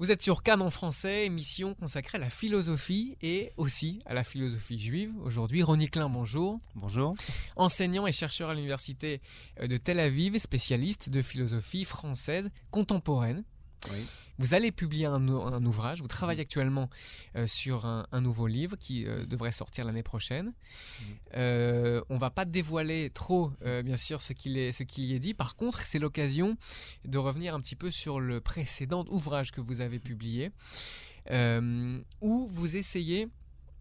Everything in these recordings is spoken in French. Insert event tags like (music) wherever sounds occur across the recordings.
Vous êtes sur Cannes en français, émission consacrée à la philosophie et aussi à la philosophie juive. Aujourd'hui, Ronnie Klein, bonjour. Bonjour. Enseignant et chercheur à l'université de Tel Aviv, spécialiste de philosophie française contemporaine. Oui. Vous allez publier un, un, ouvrage, vous travaillez actuellement euh, sur un, un, nouveau livre qui euh, devrait sortir l'année prochaine. Euh, on va pas dévoiler trop, euh, bien sûr, ce qu'il qu y est dit. Par contre, c'est l'occasion de revenir un petit peu sur le précédent ouvrage que vous avez publié, où vous essayez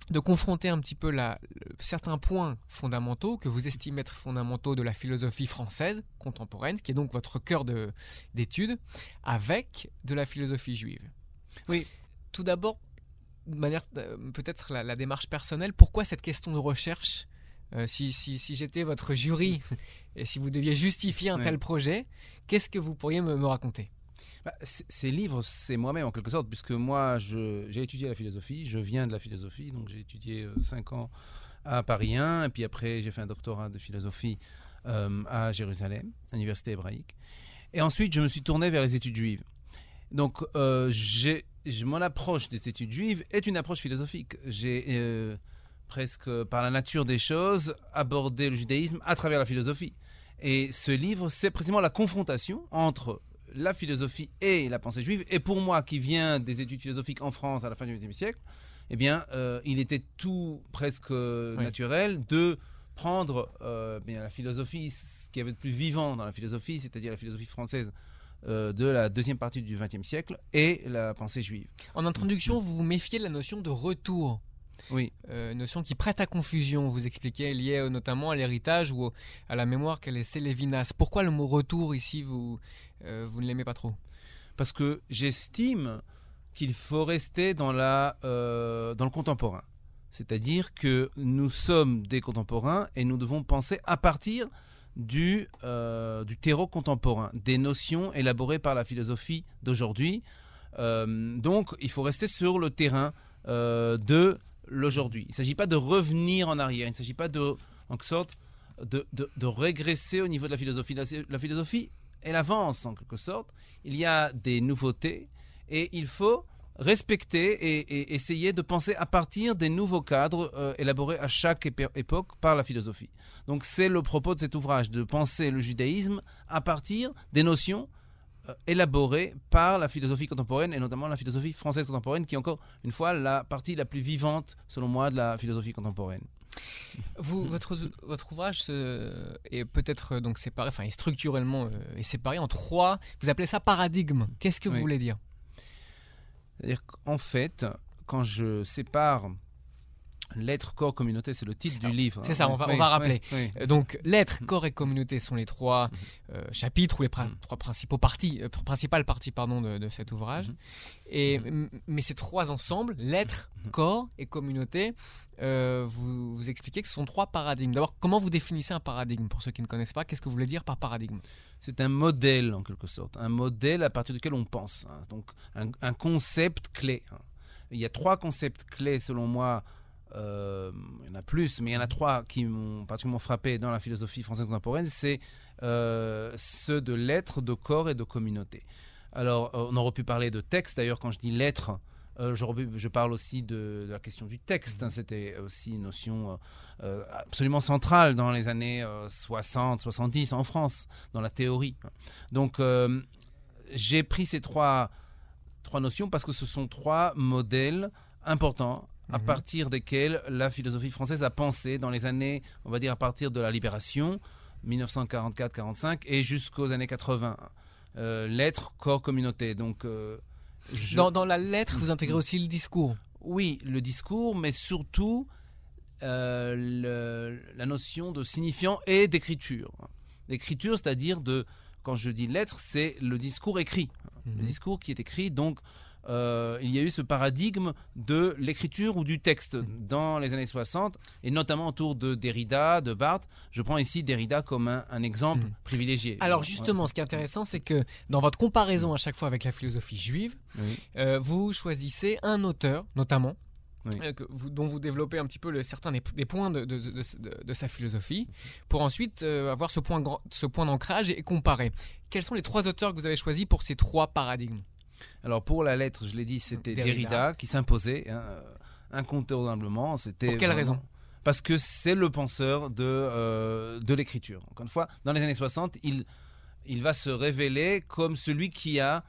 de confronter un petit peu la, certains points fondamentaux que vous estimez être fondamentaux de la philosophie française contemporaine, qui est donc votre cœur d'étude, avec de la philosophie juive. Oui. Tout d'abord, de manière peut-être la, la, démarche personnelle, pourquoi cette question de recherche euh, si, si, si j'étais votre jury (laughs) et si vous deviez justifier un tel projet, qu'est-ce que vous pourriez me, me raconter? Bah, ces livres, c'est moi-même en quelque sorte, puisque moi, j'ai étudié la philosophie, je viens de la philosophie, donc j'ai étudié 5 euh, ans à Paris 1, et puis après j'ai fait un doctorat de philosophie euh, à Jérusalem, à l'université hébraïque. Et ensuite, je me suis tourné vers les études juives. Donc, euh, mon approche des études juives est une approche philosophique. J'ai euh, presque, par la nature des choses, abordé le judaïsme à travers la philosophie. Et ce livre, c'est précisément la confrontation entre la philosophie et la pensée juive. Et pour moi, qui viens des études philosophiques en France à la fin du XXe siècle, eh bien, euh, il était tout presque oui. naturel de prendre euh, bien, la philosophie, ce qui avait de plus vivant dans la philosophie, c'est-à-dire la philosophie française euh, de la deuxième partie du XXe siècle, et la pensée juive. En introduction, vous vous méfiez de la notion de retour. Oui. Euh, notion qui prête à confusion, vous expliquez, liée euh, notamment à l'héritage ou à la mémoire qu'a laissé Lévinas. Pourquoi le mot retour ici, vous, euh, vous ne l'aimez pas trop? Parce que j'estime qu'il faut rester dans, la, euh, dans le contemporain. C'est-à-dire que nous sommes des contemporains et nous devons penser à partir du, euh, du terreau contemporain, des notions élaborées par la philosophie d'aujourd'hui. Donc il faut rester sur le terrain de l'aujourd'hui. Il ne s'agit pas de revenir en arrière, il ne s'agit pas de, en sorte, de, de, de, régresser au niveau de la philosophie. La, philosophie, elle avance en quelque sorte. Il y a des nouveautés et il faut respecter et, et essayer de penser à partir des nouveaux cadres euh, élaborés à chaque époque par la philosophie. Donc c'est le propos de cet ouvrage, de penser le judaïsme à partir des notions euh, élaborées par la philosophie contemporaine et notamment la philosophie française contemporaine qui est encore une fois la partie la plus vivante selon moi de la philosophie contemporaine. Vous, votre, votre ouvrage euh, est peut-être donc séparé, enfin est structurellement euh, est séparé en trois. Vous appelez ça paradigme. Qu'est-ce que oui. vous voulez dire? C'est-à-dire qu'en fait, quand je sépare L'être, corps, communauté, c'est le titre du livre. C'est ça, on va, oui, on va rappeler. Oui, oui. Donc, l'être, corps et communauté sont les trois euh, chapitres ou les Mm-hmm. trois principaux parties, euh, principales parties pardon, de, de cet ouvrage. Mm-hmm. Et, mais ces trois ensembles, l'être, corps et communauté, euh, vous, vous expliquez que ce sont trois paradigmes. D'abord, comment vous définissez un paradigme Pour ceux qui ne connaissent pas, qu'est-ce que vous voulez dire par paradigme? C'est un modèle, en quelque sorte. Un modèle à partir duquel on pense. Hein. Donc, un, un, concept clé. Hein. Il y a trois concepts clés, selon moi, euh, il y en a plus, mais il y en a trois qui m'ont particulièrement frappé dans la philosophie française contemporaine, c'est euh, ceux de l'être, de corps et de communauté. Alors, on aurait pu parler de texte, d'ailleurs, quand je dis l'être, euh, je, parle aussi de, de, la question du texte, hein, c'était aussi une notion euh, absolument centrale dans les années 60, 70 en France, dans la théorie. Donc, euh, j'ai pris ces trois, trois notions parce que ce sont trois modèles importants à mmh. partir desquels la philosophie française a pensé dans les années, on va dire à partir de la libération, 1944-45, et jusqu'aux années 80. Euh, lettre, corps, communauté. Donc, euh, je... dans, dans, la lettre, vous intégrez aussi le discours Oui, le discours, mais surtout euh, le, la notion de signifiant et d'écriture. D'écriture, c'est-à-dire de, quand je dis lettre, c'est le discours écrit. Mmh. Le discours qui est écrit, donc euh, il y a eu ce paradigme de l'écriture ou du texte dans les années 60, et notamment autour de Derrida, de Barthes. Je prends ici Derrida comme un, un exemple mmh. privilégié. Alors justement, ouais. ce qui est intéressant, c'est que dans votre comparaison à chaque fois avec la philosophie juive, oui. euh, vous choisissez un auteur, notamment, oui. euh, que vous, dont vous développez un petit peu le, certains des, des points de, de, de, de, sa philosophie, pour ensuite euh, avoir ce point, ce point d'ancrage et comparer. Quels sont les trois auteurs que vous avez choisis pour ces trois paradigmes? Alors pour la lettre, je l'ai dit, c'était Derrida. Derrida, qui s'imposait hein, euh, incontournablement. C'était Pour quelle vraiment- raison? Parce que c'est le penseur de, euh, de l'écriture. Encore une fois, dans les années 60, il, il va se révéler comme celui qui a,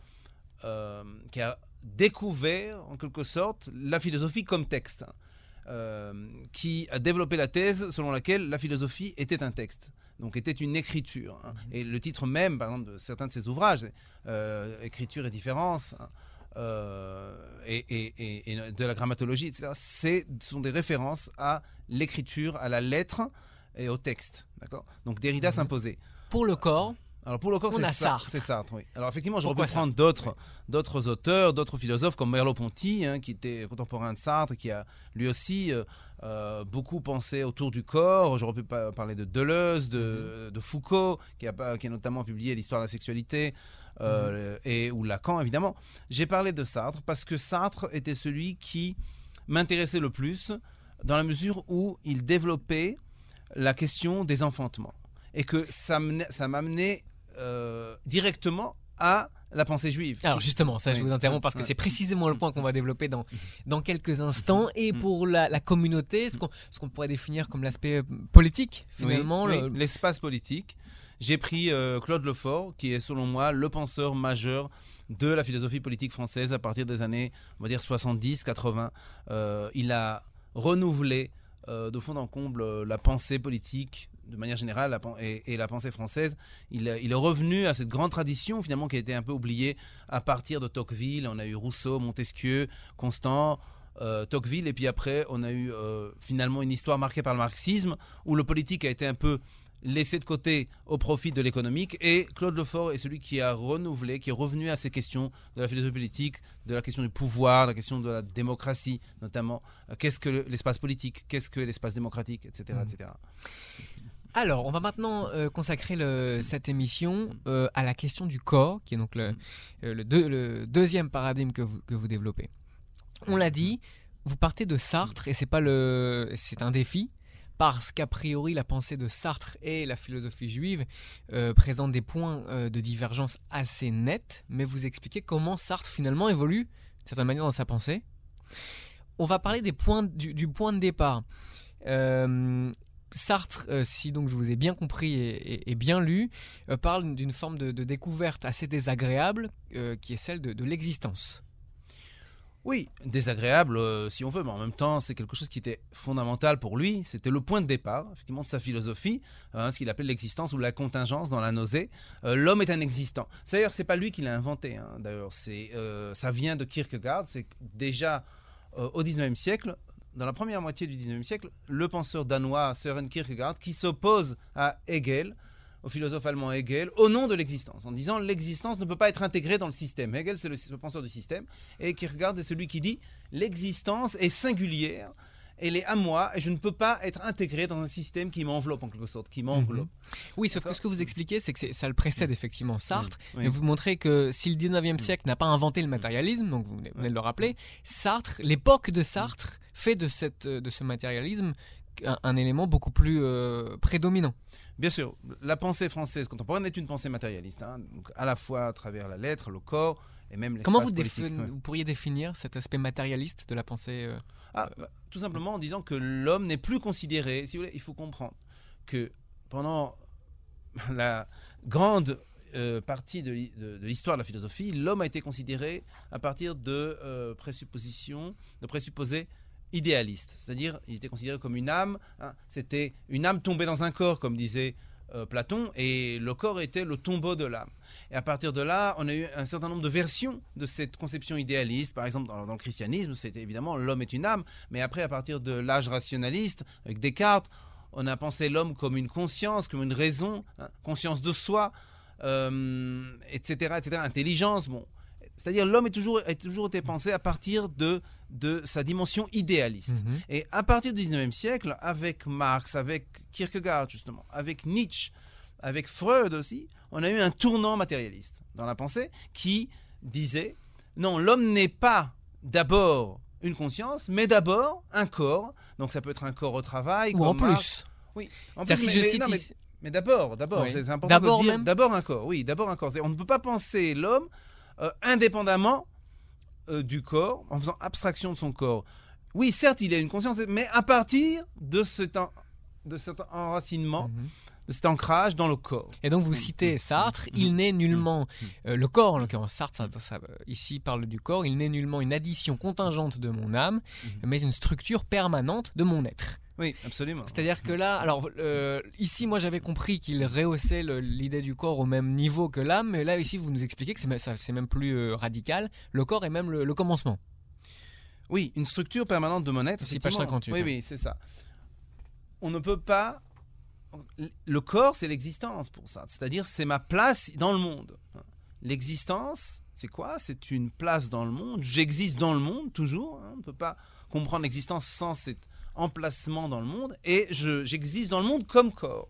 euh, qui a découvert, en quelque sorte, la philosophie comme texte. Euh, qui a développé la thèse selon laquelle la philosophie était un texte, donc était une écriture. hein. Et le titre même, par exemple, de certains de ses ouvrages, euh, Écriture et différence, hein, euh, et, et- et- et de la grammatologie, etc., ce sont des références à l'écriture, à la lettre et au texte. D'accord? Donc Derrida Mhm. s'imposait. Pour le corps, Alors pour le corps, c'est Sartre. C'est Sartre, oui. Alors effectivement, j'aurais Pourquoi pu prendre d'autres, d'autres auteurs, d'autres philosophes comme Merleau-Ponty, hein, qui était contemporain de Sartre, qui a lui aussi euh, euh, beaucoup pensé autour du corps. J'aurais pu pa- parler de Deleuze, de, de Foucault, qui a, pas- qui a notamment publié l'histoire de la sexualité, euh, et ou Lacan évidemment. J'ai parlé de Sartre parce que Sartre était celui qui m'intéressait le plus dans la mesure où il développait la question des enfantements et que ça m'amenait euh, directement à la pensée juive. Alors justement, ça je vous interromps parce que c'est précisément le point qu'on va développer dans, dans quelques instants. Et Mhm. pour la, la communauté, ce qu'on ce qu'on pourrait définir comme l'aspect euh, politique, finalement. Oui, le- oui, l'espace politique. J'ai pris euh, Claude Lefort, qui est selon moi le penseur majeur de la philosophie politique française à partir des années, on va dire 70, 80. Euh, il a renouvelé euh, de fond en comble euh, la pensée politique de manière générale et, la pensée française. Il, euh, il est revenu à cette grande tradition finalement qui a été un peu oubliée à partir de Tocqueville. On a eu Rousseau, Montesquieu, Constant. Tocqueville et puis après on a eu finalement une histoire marquée par le marxisme où le politique a été un peu laissé de côté au profit de l'économique et Claude Lefort est celui qui a renouvelé, qui est revenu à ces questions de la philosophie politique, de la question du pouvoir, de la question de la démocratie notamment. Euh, Qu'est-ce que le- l'espace politique? Qu'est-ce que l'espace démocratique? Etc. Etc. Alors, on va maintenant euh, consacrer le- cette émission euh, à la question du corps, qui est donc le, euh, le, deux- le deuxième paradigme que vous, que vous développez. On l'a dit, vous partez de Sartre et c'est pas le, c'est un défi parce qu'a priori la pensée de Sartre et la philosophie juive euh, présentent des points euh, de divergence assez nets, mais vous expliquez comment Sartre finalement évolue d'une certaine manière dans sa pensée. On va parler du, point de départ. Euh, Sartre, si donc je vous ai bien compris et, bien lu, parle d'une forme de, découverte assez désagréable qui est celle de l'existence. Oui, désagréable euh, si on veut, mais en même temps, c'est quelque chose qui était fondamental pour lui. C'était le point de départ, effectivement, de sa philosophie, hein, ce qu'il appelle l'existence ou la contingence dans la nausée. Euh, L'homme est un existant. D'ailleurs, c'est pas lui qui l'a inventé. hein, D'ailleurs, euh, ça vient de Kierkegaard. C'est déjà euh, au 19e siècle, dans la première moitié du 19e siècle, le penseur danois Søren Kierkegaard qui s'oppose à Hegel au philosophe allemand Hegel au nom de l'existence, en disant l'existence ne peut pas être intégrée dans le système. Hegel, c'est le, penseur du système, et Kierkegaard est celui qui dit l'existence est singulière, elle est à moi, et je ne peux pas être intégré dans un système qui m'enveloppe en quelque sorte, qui m'englobe. Oui, sauf que ce que vous expliquez, c'est que ça le précède effectivement Sartre, Oui. et vous montrez que si le 19e Mm. siècle n'a pas inventé le matérialisme, donc vous venez venez de le rappeler, Sartre, l'époque de Sartre, fait de, cette, de ce matérialisme un, un élément beaucoup plus euh, prédominant. Bien sûr, la pensée française contemporaine est une pensée matérialiste, hein, donc à la fois à travers la lettre, le corps, et même Comment vous, ouais. pourriez définir cet aspect matérialiste de la pensée euh, Ah, bah, tout simplement en disant que l'homme n'est plus considéré. Si vous voulez, il faut comprendre que pendant (laughs) la grande euh, partie de l'hi- de de l'histoire de la philosophie, l'homme a été considéré à partir de euh, présuppositions, de présupposés idéalistes. C'est-à-dire, il était considéré comme une âme. hein. C'était une âme tombée dans un corps, comme disait euh, Platon, et le corps était le tombeau de l'âme. Et à partir de là, on a eu un certain nombre de versions de cette conception idéaliste. Par exemple, dans, le christianisme, c'était évidemment l'homme est une âme. Mais après, à partir de l'âge rationaliste, avec Descartes, on a pensé l'homme comme une conscience, comme une raison, hein, conscience de soi, euh, etc., etc., intelligence. Bon, c'est-à-dire l'homme est toujours, a toujours été pensé à partir de, de sa dimension idéaliste. mhm. Et à partir du 19e siècle, avec Marx, avec Kierkegaard justement, avec Nietzsche, avec Freud aussi, on a eu un tournant matérialiste dans la pensée qui disait non, l'homme n'est pas d'abord une conscience, mais d'abord un corps. Donc ça peut être un corps au travail. Ou en Marx. plus. Oui, en plus, si mais- je mais- cite non, mais- d'abord, d'abord, Oui. c'est important D'abord de dire d'abord un corps. Oui, d'abord un corps. On ne peut pas penser l'homme euh, indépendamment euh, du corps, en faisant abstraction de son corps. Oui, certes, il a une conscience, mais à partir de cet, en- de cet enracinement, Mhm. de cet ancrage dans le corps. Et donc vous citez Sartre, il n'est nullement, euh, le corps en l'occurrence, Sartre ça- ça, ici parle du corps, il n'est nullement une addition contingente de mon âme, mais une structure permanente de mon être. Oui, absolument. C'est-à-dire que là, alors euh, ici moi j'avais compris qu'il rehaussait l'idée du corps au même niveau que l'âme, mais là ici vous nous expliquez que c'est même- c'est plus euh, radical, le corps est même le, le commencement. Oui, une structure permanente de mon être. Ici, page effectivement. 58, Oui, hein. oui, c'est ça. On ne peut pas. Le corps, c'est l'existence pour ça. C'est-à-dire, c'est ma place dans le monde. L'existence, c'est quoi? C'est une place dans le monde. J'existe dans le monde, toujours. hein. On ne peut pas comprendre l'existence sans cet emplacement dans le monde. Et je- j'existe dans le monde comme corps.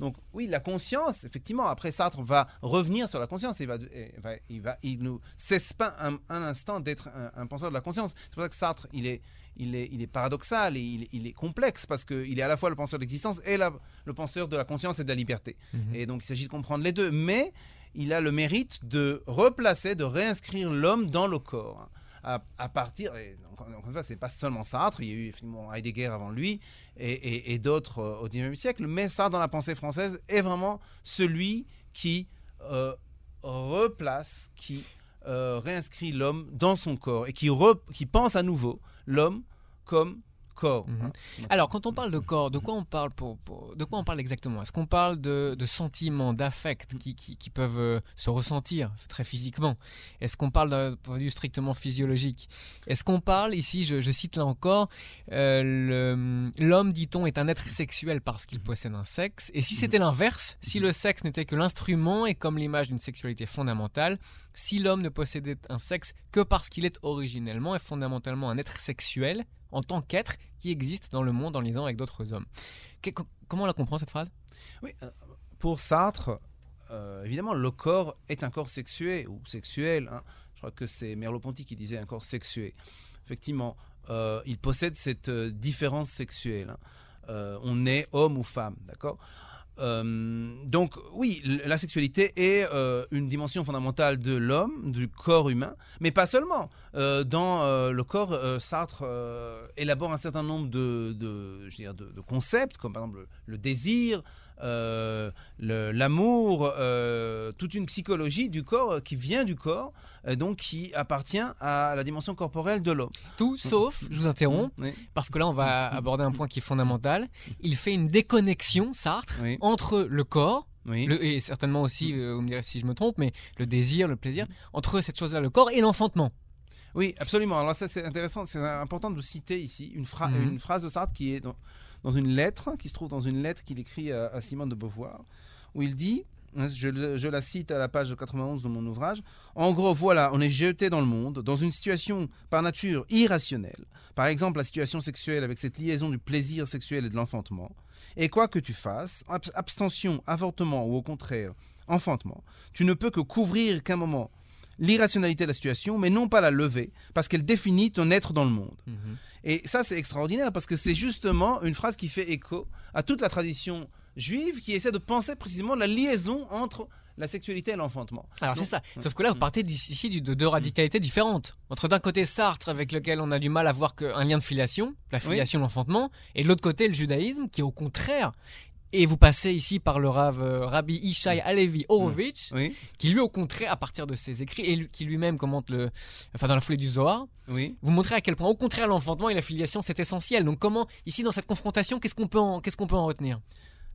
Donc oui, la conscience, effectivement, après Sartre va revenir sur la conscience, il va, il va, il va, il ne cesse pas un, un instant d'être un, un penseur de la conscience. C'est pour ça que Sartre, il est, il est, il est paradoxal et il, il est complexe parce qu'il est à la fois le penseur de l'existence et la- le penseur de la conscience et de la liberté. Et donc il s'agit de comprendre les deux, mais il a le mérite de replacer, de réinscrire l'homme dans le corps. À, partir, et encore une fois, c'est pas seulement Sartre, il y a eu effectivement Heidegger avant lui et, d'autres euh, au XIXe siècle, mais Sartre dans la pensée française est vraiment celui qui euh, replace, qui euh, réinscrit l'homme dans son corps et qui pense à nouveau l'homme comme corps. Mhm. hein. Alors, quand on parle de corps, de quoi on parle pour, pour- de quoi on parle exactement? Est-ce qu'on parle de, de sentiments, d'affects qui, qui- qui peuvent euh, se ressentir très physiquement? Est-ce qu'on parle d'un point de vue strictement physiologique? Est-ce qu'on parle ici, je, je cite là encore, euh, le- l'homme, dit-on, est un être sexuel parce qu'il possède un sexe. Et si c'était l'inverse, si le sexe n'était que l'instrument et comme l'image d'une sexualité fondamentale, si l'homme ne possédait un sexe que parce qu'il est originellement et fondamentalement un être sexuel, en tant qu'être qui existe dans le monde en liaison avec d'autres hommes. Comment on la comprend cette phrase? Oui, euh, pour Sartre, euh, évidemment, le corps est un corps sexué ou sexuel. hein. Je crois que c'est Merleau-Ponty qui disait un corps sexué. Effectivement, euh, il possède cette différence sexuelle. hein. On est homme ou femme, d'accord? Euh, donc oui, la sexualité est euh, une dimension fondamentale de l'homme, du corps humain, mais pas seulement. Euh, dans le corps, Sartre élabore un certain nombre de, concepts, comme par exemple le, le désir, euh, l'amour, euh, toute une psychologie du corps euh, qui vient du corps, donc qui appartient à la dimension corporelle de l'homme. Tout sauf, je vous interromps, Oui, parce que là on va aborder un point qui est fondamental. Il fait une déconnexion, Sartre, Oui. entre le corps, oui. le- et certainement aussi, euh, vous me direz si je me trompe, mais le désir, le plaisir, entre cette chose-là, le corps et l'enfantement. Oui, absolument. Alors ça, c'est intéressant. C'est important de citer ici une, phra- une phrase de Sartre qui est dans, une lettre, qui se trouve dans une lettre qu'il écrit à, Simone de Beauvoir, où il dit, hein, je, la cite à la page 91 de mon ouvrage, en gros, voilà, on est jeté dans le monde, dans une situation par nature irrationnelle. Par exemple, la situation sexuelle avec cette liaison du plaisir sexuel et de l'enfantement. Et quoi que tu fasses, ab- abstention, avortement ou au contraire, enfantement, tu ne peux que couvrir qu'un moment l'irrationalité de la situation, mais non pas la lever, parce qu'elle définit ton être dans le monde. Et ça, c'est extraordinaire, parce que c'est justement une phrase qui fait écho à toute la tradition juive qui essaie de penser précisément la liaison entre la sexualité et l'enfantement. Alors c'est ça. Sauf que là, vous partez d'ici de deux radicalités différentes. Entre d'un côté Sartre, avec lequel on a du mal à voir qu'un lien de filiation, la filiation, l'enfantement, et de l'autre côté le judaïsme, qui au contraire. Et vous passez ici par le Rav, euh, Rabbi Ishai Alevi Horowitz, Oui, qui lui, au contraire, à partir de ses écrits, et lui- qui lui-même commente le, enfin dans la foulée du Zohar, oui. vous montrez à quel point, au contraire, l'enfantement et la filiation, c'est essentiel. Donc comment, ici, dans cette confrontation, qu'est-ce qu'on peut, en- qu'est-ce qu'on peut en retenir?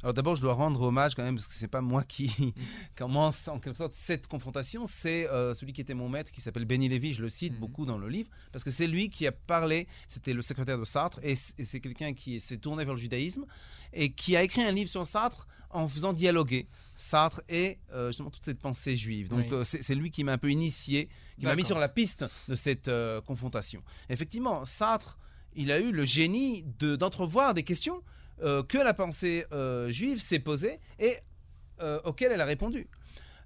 Alors d'abord, je dois rendre hommage quand même, parce que c'est pas moi qui (laughs) commence en quelque sorte cette confrontation, c'est euh, celui qui était mon maître, qui s'appelle Benny Lévy, je le cite Mhm. beaucoup dans le livre, parce que c'est lui qui a parlé, c'était le secrétaire de Sartre, et c'est quelqu'un qui s'est tourné vers le judaïsme, et qui a écrit un livre sur Sartre en faisant dialoguer Sartre et euh, justement toute cette pensée juive. Donc Oui. euh, c'est lui qui m'a un peu initié, qui m'a mis sur la piste de cette confrontation. Effectivement, Sartre, il a eu le génie de- d'entrevoir des questions euh, que la pensée euh, juive s'est posée et euh, auxquelles elle a répondu.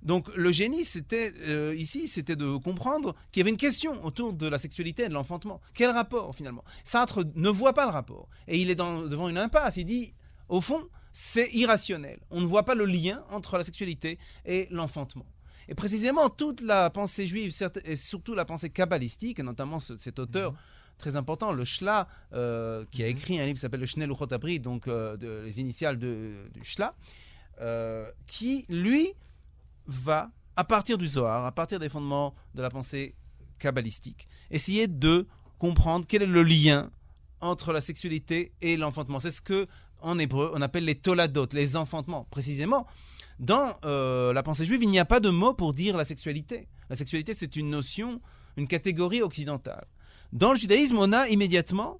Donc le génie, c'était euh, ici, c'était de comprendre qu'il y avait une question autour de la sexualité et de l'enfantement. Quel rapport finalement? Sartre ne voit pas le rapport et il est devant une impasse. Il dit, au fond, c'est irrationnel. On ne voit pas le lien entre la sexualité et l'enfantement. Et précisément, toute la pensée juive, et surtout la pensée kabbalistique, notamment cet auteur mhm. Très important, le Shla, euh, qui a mhm. écrit un livre qui s'appelle le Shnel Abri, donc euh, les initiales de, du Shla, euh, qui, lui, va, à partir du Zohar, à partir des fondements de la pensée kabbalistique, essayer de comprendre quel est le lien entre la sexualité et l'enfantement. C'est ce que en hébreu on appelle les toladot, les enfantements. Précisément, dans euh, la pensée juive, il n'y a pas de mot pour dire la sexualité. La sexualité, c'est une notion, une catégorie occidentale. Dans le judaïsme, on a immédiatement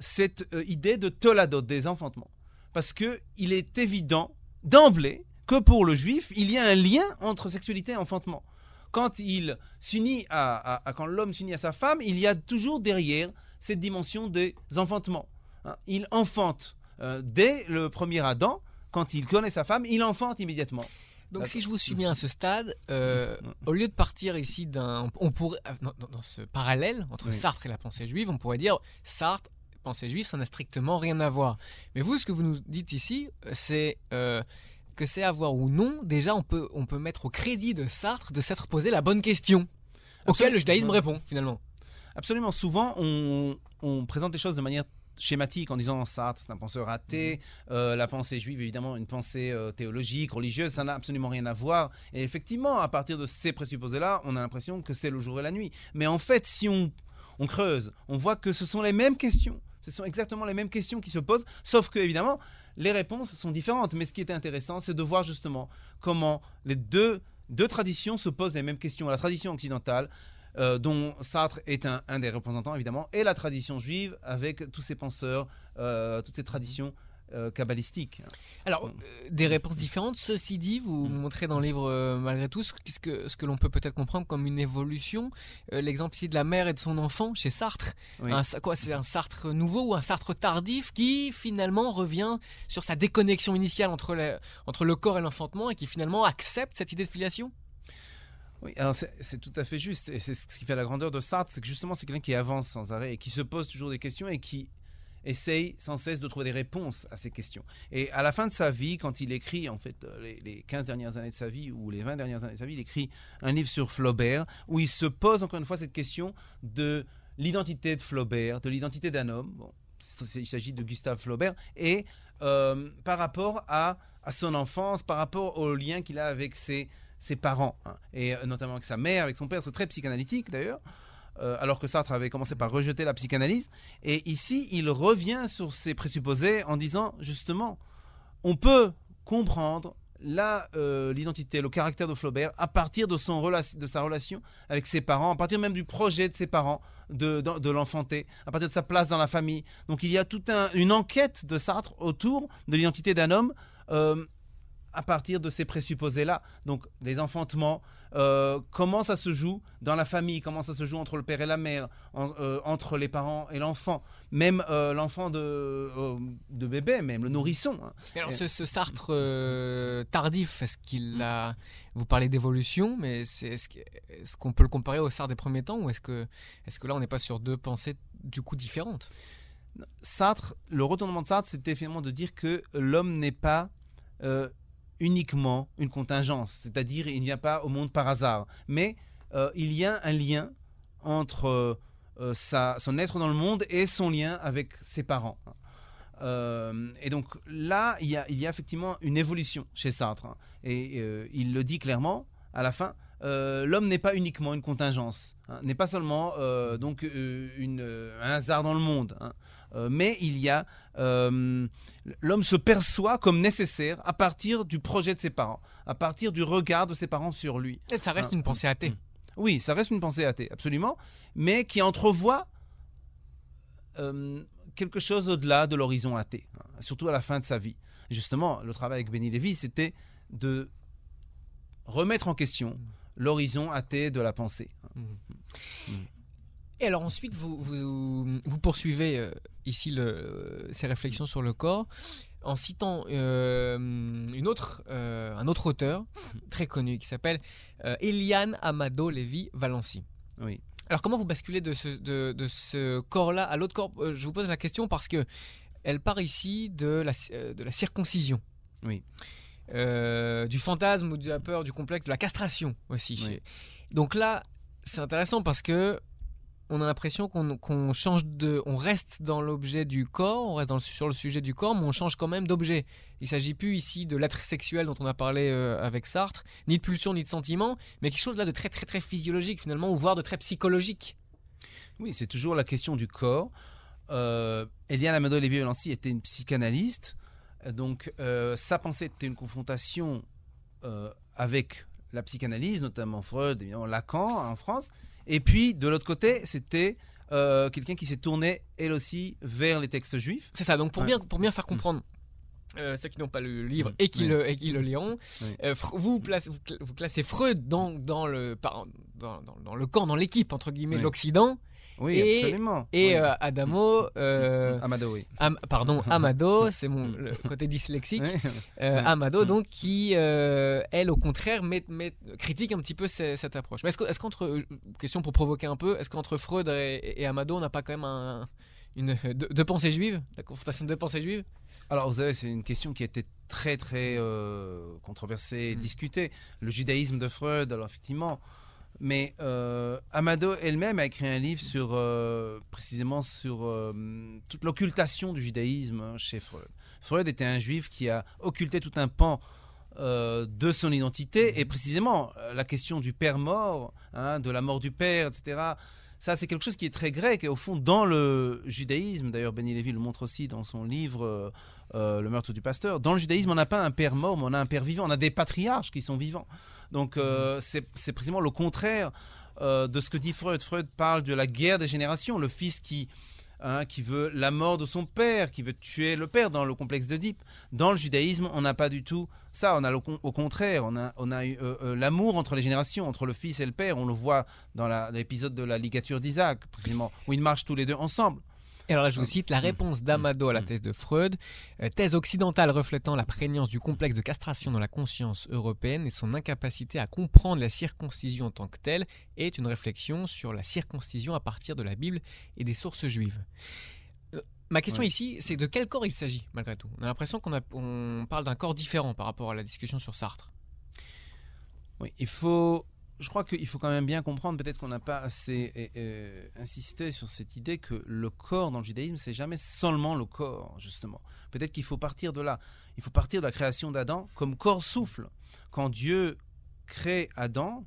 cette euh, idée de toladot, des enfantements. Parce qu'il est évident d'emblée que pour le juif, il y a un lien entre sexualité et enfantement. Quand il s'unit à, quand l'homme s'unit à sa femme, il y a toujours derrière cette dimension des enfantements. Hein. Il enfante euh, dès le premier Adam, quand il connaît sa femme, il enfante immédiatement. Donc, si je vous suis bien à ce stade, euh, au lieu de partir ici d'un, on pourrait, euh, dans, ce parallèle entre Sartre et la pensée juive, on pourrait dire Sartre, pensée juive, ça n'a strictement rien à voir. Mais vous, ce que vous nous dites ici, c'est que c'est à voir ou non. Déjà, on peut, on peut mettre au crédit de Sartre de s'être posé la bonne question, auquel le judaïsme répond finalement. Absolument. Souvent, on, on présente les choses de manière schématique en disant Sartre, c'est un penseur raté, mhm. euh, la pensée juive, évidemment, une pensée euh, théologique, religieuse, ça n'a absolument rien à voir. Et effectivement, à partir de ces présupposés-là, on a l'impression que c'est le jour et la nuit. Mais en fait, si on, on creuse, on voit que ce sont les mêmes questions. Ce sont exactement les mêmes questions qui se posent, sauf que, évidemment, les réponses sont différentes. Mais ce qui est intéressant, c'est de voir justement comment les deux, deux traditions se posent les mêmes questions. La tradition occidentale euh, dont Sartre est un, des représentants évidemment, et la tradition juive avec tous ces penseurs, euh, toutes ces traditions euh, kabbalistiques. Alors, des réponses différentes. Ceci dit, vous mm. montrez dans le livre, malgré tout, ce que, ce que l'on peut peut-être comprendre comme une évolution. L'exemple ici de la mère et de son enfant chez Sartre. quoi, c'est un Sartre nouveau ou un Sartre tardif qui finalement revient sur sa déconnexion initiale entre, entre le corps et l'enfantement et qui finalement accepte cette idée de filiation? Oui, alors c'est tout à fait juste. Et c'est ce qui fait la grandeur de Sartre, c'est que justement, c'est quelqu'un qui avance sans arrêt et qui se pose toujours des questions et qui essaye sans cesse de trouver des réponses à ces questions. Et à la fin de sa vie, quand il écrit, en fait, euh, les, 15 dernières années de sa vie ou les 20 dernières années de sa vie, il écrit un livre sur Flaubert où il se pose encore une fois cette question de l'identité de Flaubert, de l'identité d'un homme. Bon, il s'agit de Gustave Flaubert. Et euh, par rapport à, à son enfance, par rapport au lien qu'il a avec ses ses parents, hein, et euh, notamment avec sa mère, avec son père, c'est très psychanalytique d'ailleurs. Euh, alors que Sartre avait commencé par rejeter la psychanalyse. Et ici, il revient sur ses présupposés en disant justement, on peut comprendre euh, l'identité, le caractère de Flaubert à partir de, son de sa relation avec ses parents, à partir même du projet de ses parents de, de, l'enfanter, à partir de sa place dans la famille. Donc il y a toute une enquête de Sartre autour de l'identité d'un homme à partir de ces présupposés-là. Donc, les enfantements, euh, comment ça se joue dans la famille, comment ça se joue entre le père et la mère, euh, entre les parents et l'enfant, même euh, l'enfant de, de bébé, même le nourrisson. Hein. alors, ce, Sartre tardif, est-ce qu'il a. Vous parlez d'évolution, mais est-ce qu'on peut le comparer au Sartre des premiers temps, ou est-ce que, est que là, on n'est pas sur deux pensées du coup différentes? Sartre, le retournement de Sartre, c'était finalement de dire que l'homme n'est pas uniquement une contingence, c'est-à-dire il n'y a pas au monde par hasard, mais euh, il y a un lien entre euh, euh, son être dans le monde et son lien avec ses parents. et donc là, il y, a, effectivement une évolution chez Sartre, hein. et il le dit clairement à la fin. l'homme n'est pas uniquement une contingence, hein. n'est pas seulement donc un hasard dans le monde, hein. mais il y a euh, l'homme se perçoit comme nécessaire à partir du projet de ses parents, à partir du regard de ses parents sur lui. Et ça reste hein? une pensée athée. Oui, ça reste une pensée athée, absolument, mais qui entrevoit euh, quelque chose au-delà de l'horizon athée, hein, surtout à la fin de sa vie. justement, le travail avec Benny Lévy, c'était de remettre en question l'horizon athée de la pensée. Mmh. Mmh. Et alors ensuite, vous, vous, poursuivez euh, ici le, ces réflexions sur le corps en citant euh, une autre, euh, un autre auteur (laughs) très connu qui s'appelle Eliane Amado Lévy Valency. Oui. Alors comment vous basculez de ce, de, de ce corps-là à l'autre corps? Je vous pose la question parce que elle part ici de la, de la circoncision. Oui. euh, du fantasme ou de la peur, du complexe, de la castration aussi. Oui. Donc là, c'est intéressant parce que on a l'impression qu'on change de, on reste dans l'objet du corps, on reste sur le sujet du corps, mais on change quand même d'objet. Il s'agit plus ici de l'être sexuel dont on a parlé euh, avec Sartre, ni de pulsion ni de sentiment, mais quelque chose là de très très très physiologique finalement, ou voire de très psychologique. Oui, c'est toujours la question du corps. Euh, Eliane Amado Lévy-Valency était une psychanalyste, donc euh, sa pensée était une confrontation euh, avec la psychanalyse, notamment Freud, évidemment Lacan en France. Et puis de l'autre côté, c'était euh, quelqu'un qui s'est tourné, elle aussi, vers les textes juifs. C'est ça. Donc pour Ouais. bien pour bien faire comprendre. euh, ceux qui n'ont pas lu le livre Mm. et qui, Oui. le, et qui le liront, Oui. euh, vous, vous classez Freud dans, dans, le, dans, dans- dans le camp, dans l'équipe entre guillemets de l'Occident, Oui, Et- absolument. et Oui. euh, Adamo, euh, Amado, oui. Am- pardon, (laughs) Amado, c'est mon le côté dyslexique, Oui. euh. Amado Mm. donc qui, elle au contraire, met, met- critique un petit peu ce- cette approche. Mais est-ce que- est-ce qu'entre, question pour provoquer un peu, est-ce qu'entre Freud et, et Amado, on n'a pas quand même un, une, deux, deux pensées juives, la confrontation de deux pensées juives? Alors, vous savez, c'est une question qui a été très, très euh, controversée et Mm. discutée. Le judaïsme de Freud, alors effectivement. Mais euh, Amado elle-même a écrit un livre sur, euh, précisément sur euh, toute l'occultation du judaïsme hein, chez Freud. Freud était un juif qui a occulté tout un pan de son identité et précisément la question du père mort, hein, de la mort du père, etc. Ça, c'est quelque chose qui est très grec et au fond, dans le judaïsme, d'ailleurs, Benny Lévy le montre aussi dans son livre euh, Le meurtre du pasteur, dans le judaïsme, on n'a pas un père mort, mais on a un père vivant. On a des patriarches qui sont vivants. Donc, euh, c'est c'est précisément le contraire euh, de ce que dit Freud. Freud parle de la guerre des générations, le fils qui, hein, qui veut la mort de son père, qui veut tuer le père dans le complexe d'Oedipe. Dans le judaïsme, on n'a pas du tout ça. On a le au contraire, on a, on a eu, euh, l'amour entre les générations, entre le fils et le père. On le voit dans l'épisode de la ligature d'Isaac, précisément, où ils marchent tous les deux ensemble. Et alors là, je vous cite la réponse d'Amado à la thèse de Freud, euh, thèse occidentale reflétant la prégnance du complexe de castration dans la conscience européenne et son incapacité à comprendre la circoncision en tant que telle, est une réflexion sur la circoncision à partir de la Bible et des sources juives. Euh, Ma question Ouais. ici, c'est de quel corps il s'agit, malgré tout? On a l'impression qu'on on parle d'un corps différent par rapport à la discussion sur Sartre. Oui, il faut. Je crois qu'il faut quand même bien comprendre, peut-être qu'on n'a pas assez euh, euh, insisté sur cette idée que le corps dans le judaïsme, c'est jamais seulement le corps, justement. Peut-être qu'il faut partir de là. Il faut partir de la création d'Adam comme corps souffle. Quand Dieu crée Adam,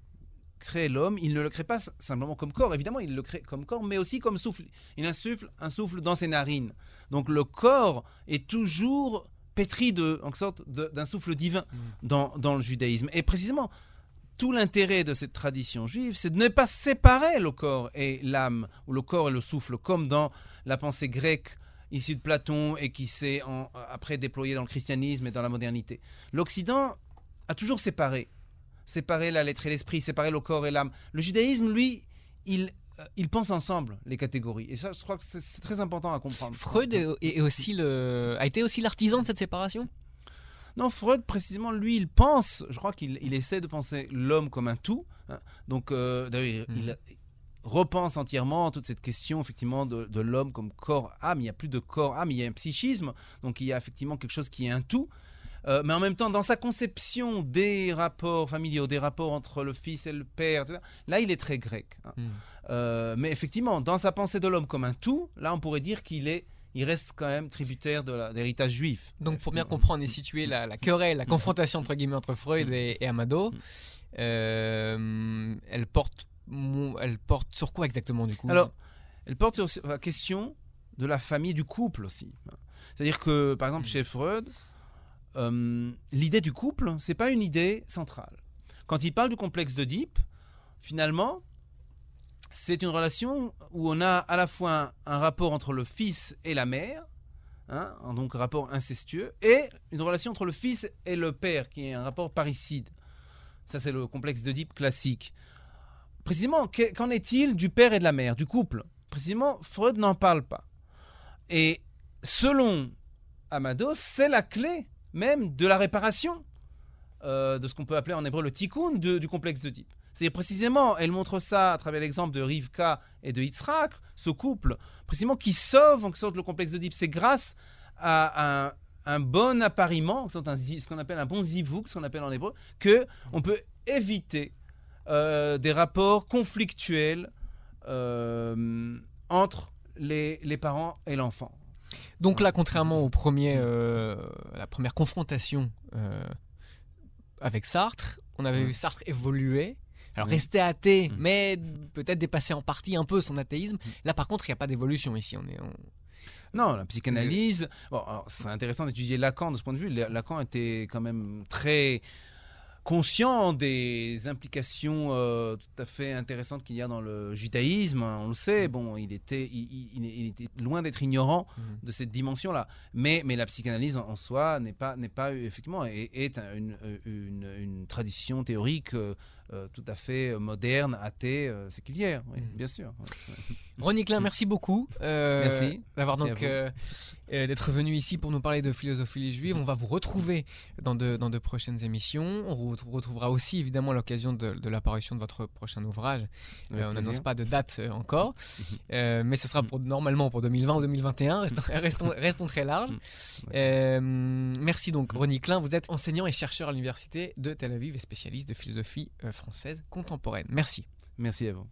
crée l'homme, il ne le crée pas simplement comme corps. Évidemment, il le crée comme corps, mais aussi comme souffle. Il insuffle un souffle dans ses narines. Donc le corps est toujours pétri de, en sorte d'un souffle divin dans, dans le judaïsme. Et précisément, tout l'intérêt de cette tradition juive, c'est de ne pas séparer le corps et l'âme, ou le corps et le souffle, comme dans la pensée grecque issue de Platon et qui s'est après déployée dans le christianisme et dans la modernité. L'Occident a toujours séparé, séparé la lettre et l'esprit, séparé le corps et l'âme. Le judaïsme, lui, il, euh, il pense ensemble les catégories. Et ça, je crois que c'est très important à comprendre. Freud aussi a été aussi l'artisan de cette séparation? Non, Freud, précisément, lui, il pense, je crois qu'il il essaie de penser l'homme comme un tout. hein. Donc, euh, d'ailleurs, il, Mhm. il repense entièrement toute cette question, effectivement, de, de l'homme comme corps-âme. Il n'y a plus de corps-âme, il y a un psychisme. Donc, il y a effectivement quelque chose qui est un tout. Euh, mais en même temps, dans sa conception des rapports familiaux, des rapports entre le fils et le père, etc., là, il est très grec. hein. Hmm. Euh, mais effectivement, dans sa pensée de l'homme comme un tout, là, on pourrait dire qu'il est, il reste quand même tributaire de l'héritage juif. Donc pour bien comprendre et situer la, la querelle, la confrontation entre guillemets entre Freud et, et Amado, Mm. euh, elle porte, elle porte sur quoi exactement du coup? Alors, elle porte sur sur la question de la famille, du couple aussi. C'est-à-dire que, par exemple, Mm. chez Freud, euh, l'idée du couple, c'est pas une idée centrale. Quand il parle du complexe d'Oedipe, finalement, c'est une relation où on a à la fois un, rapport entre le fils et la mère, hein, donc rapport incestueux, et une relation entre le fils et le père, qui est un rapport parricide. Ça, c'est le complexe d'Oedipe classique. Précisément, que- qu'en est-il du père et de la mère, du couple? Précisément, Freud n'en parle pas. Et selon Amado, c'est la clé même de la réparation euh, de ce qu'on peut appeler en hébreu le tikkun du complexe d'Oedipe. C'est précisément, elle montre ça à travers l'exemple de Rivka et de Yitzhak, ce couple, précisément qui sauve en quelque sorte le complexe d'Oedipe. C'est grâce à un, un bon appariement, ce qu'on appelle un bon zivouk, ce qu'on appelle en hébreu, que on peut éviter euh, des rapports conflictuels euh, entre les, les, parents et l'enfant. Donc là, contrairement au premier, euh, la première confrontation avec Sartre, on avait vu Sartre évoluer. Alors rester athée, mm. mais peut-être dépasser en partie un peu son athéisme. Mm. Là, par contre, il n'y a pas d'évolution ici. On est, Non, la psychanalyse. Bon, c'est intéressant d'étudier Lacan de ce point de vue. Lacan était quand même très conscient des implications euh, tout à fait intéressantes qu'il y a dans le judaïsme, hein, on le sait, bon, il était, il, était loin d'être ignorant de cette dimension-là. Mais, mais la psychanalyse en, soi n'est pas, n'est pas effectivement, est, est une, une, une, tradition théorique euh, euh, tout à fait moderne, athée, euh, séculière, oui, mhm. bien sûr. (laughs) Ronnie Klein, merci beaucoup. merci. D'avoir donc d'être venu ici pour nous parler de philosophie juive. On va vous retrouver dans de, dans de prochaines émissions. On vous retrouvera aussi évidemment à l'occasion de, de l'apparition de votre prochain ouvrage. on n'annonce pas de date encore, (laughs) mais ce sera pour, normalement pour 2020 ou 2021. Restons, (laughs) restons, restons très larges. Mhm. merci donc Ronnie Klein. Vous êtes enseignant et chercheur à l'université de Tel Aviv et spécialiste de philosophie française contemporaine. Merci. Merci à vous.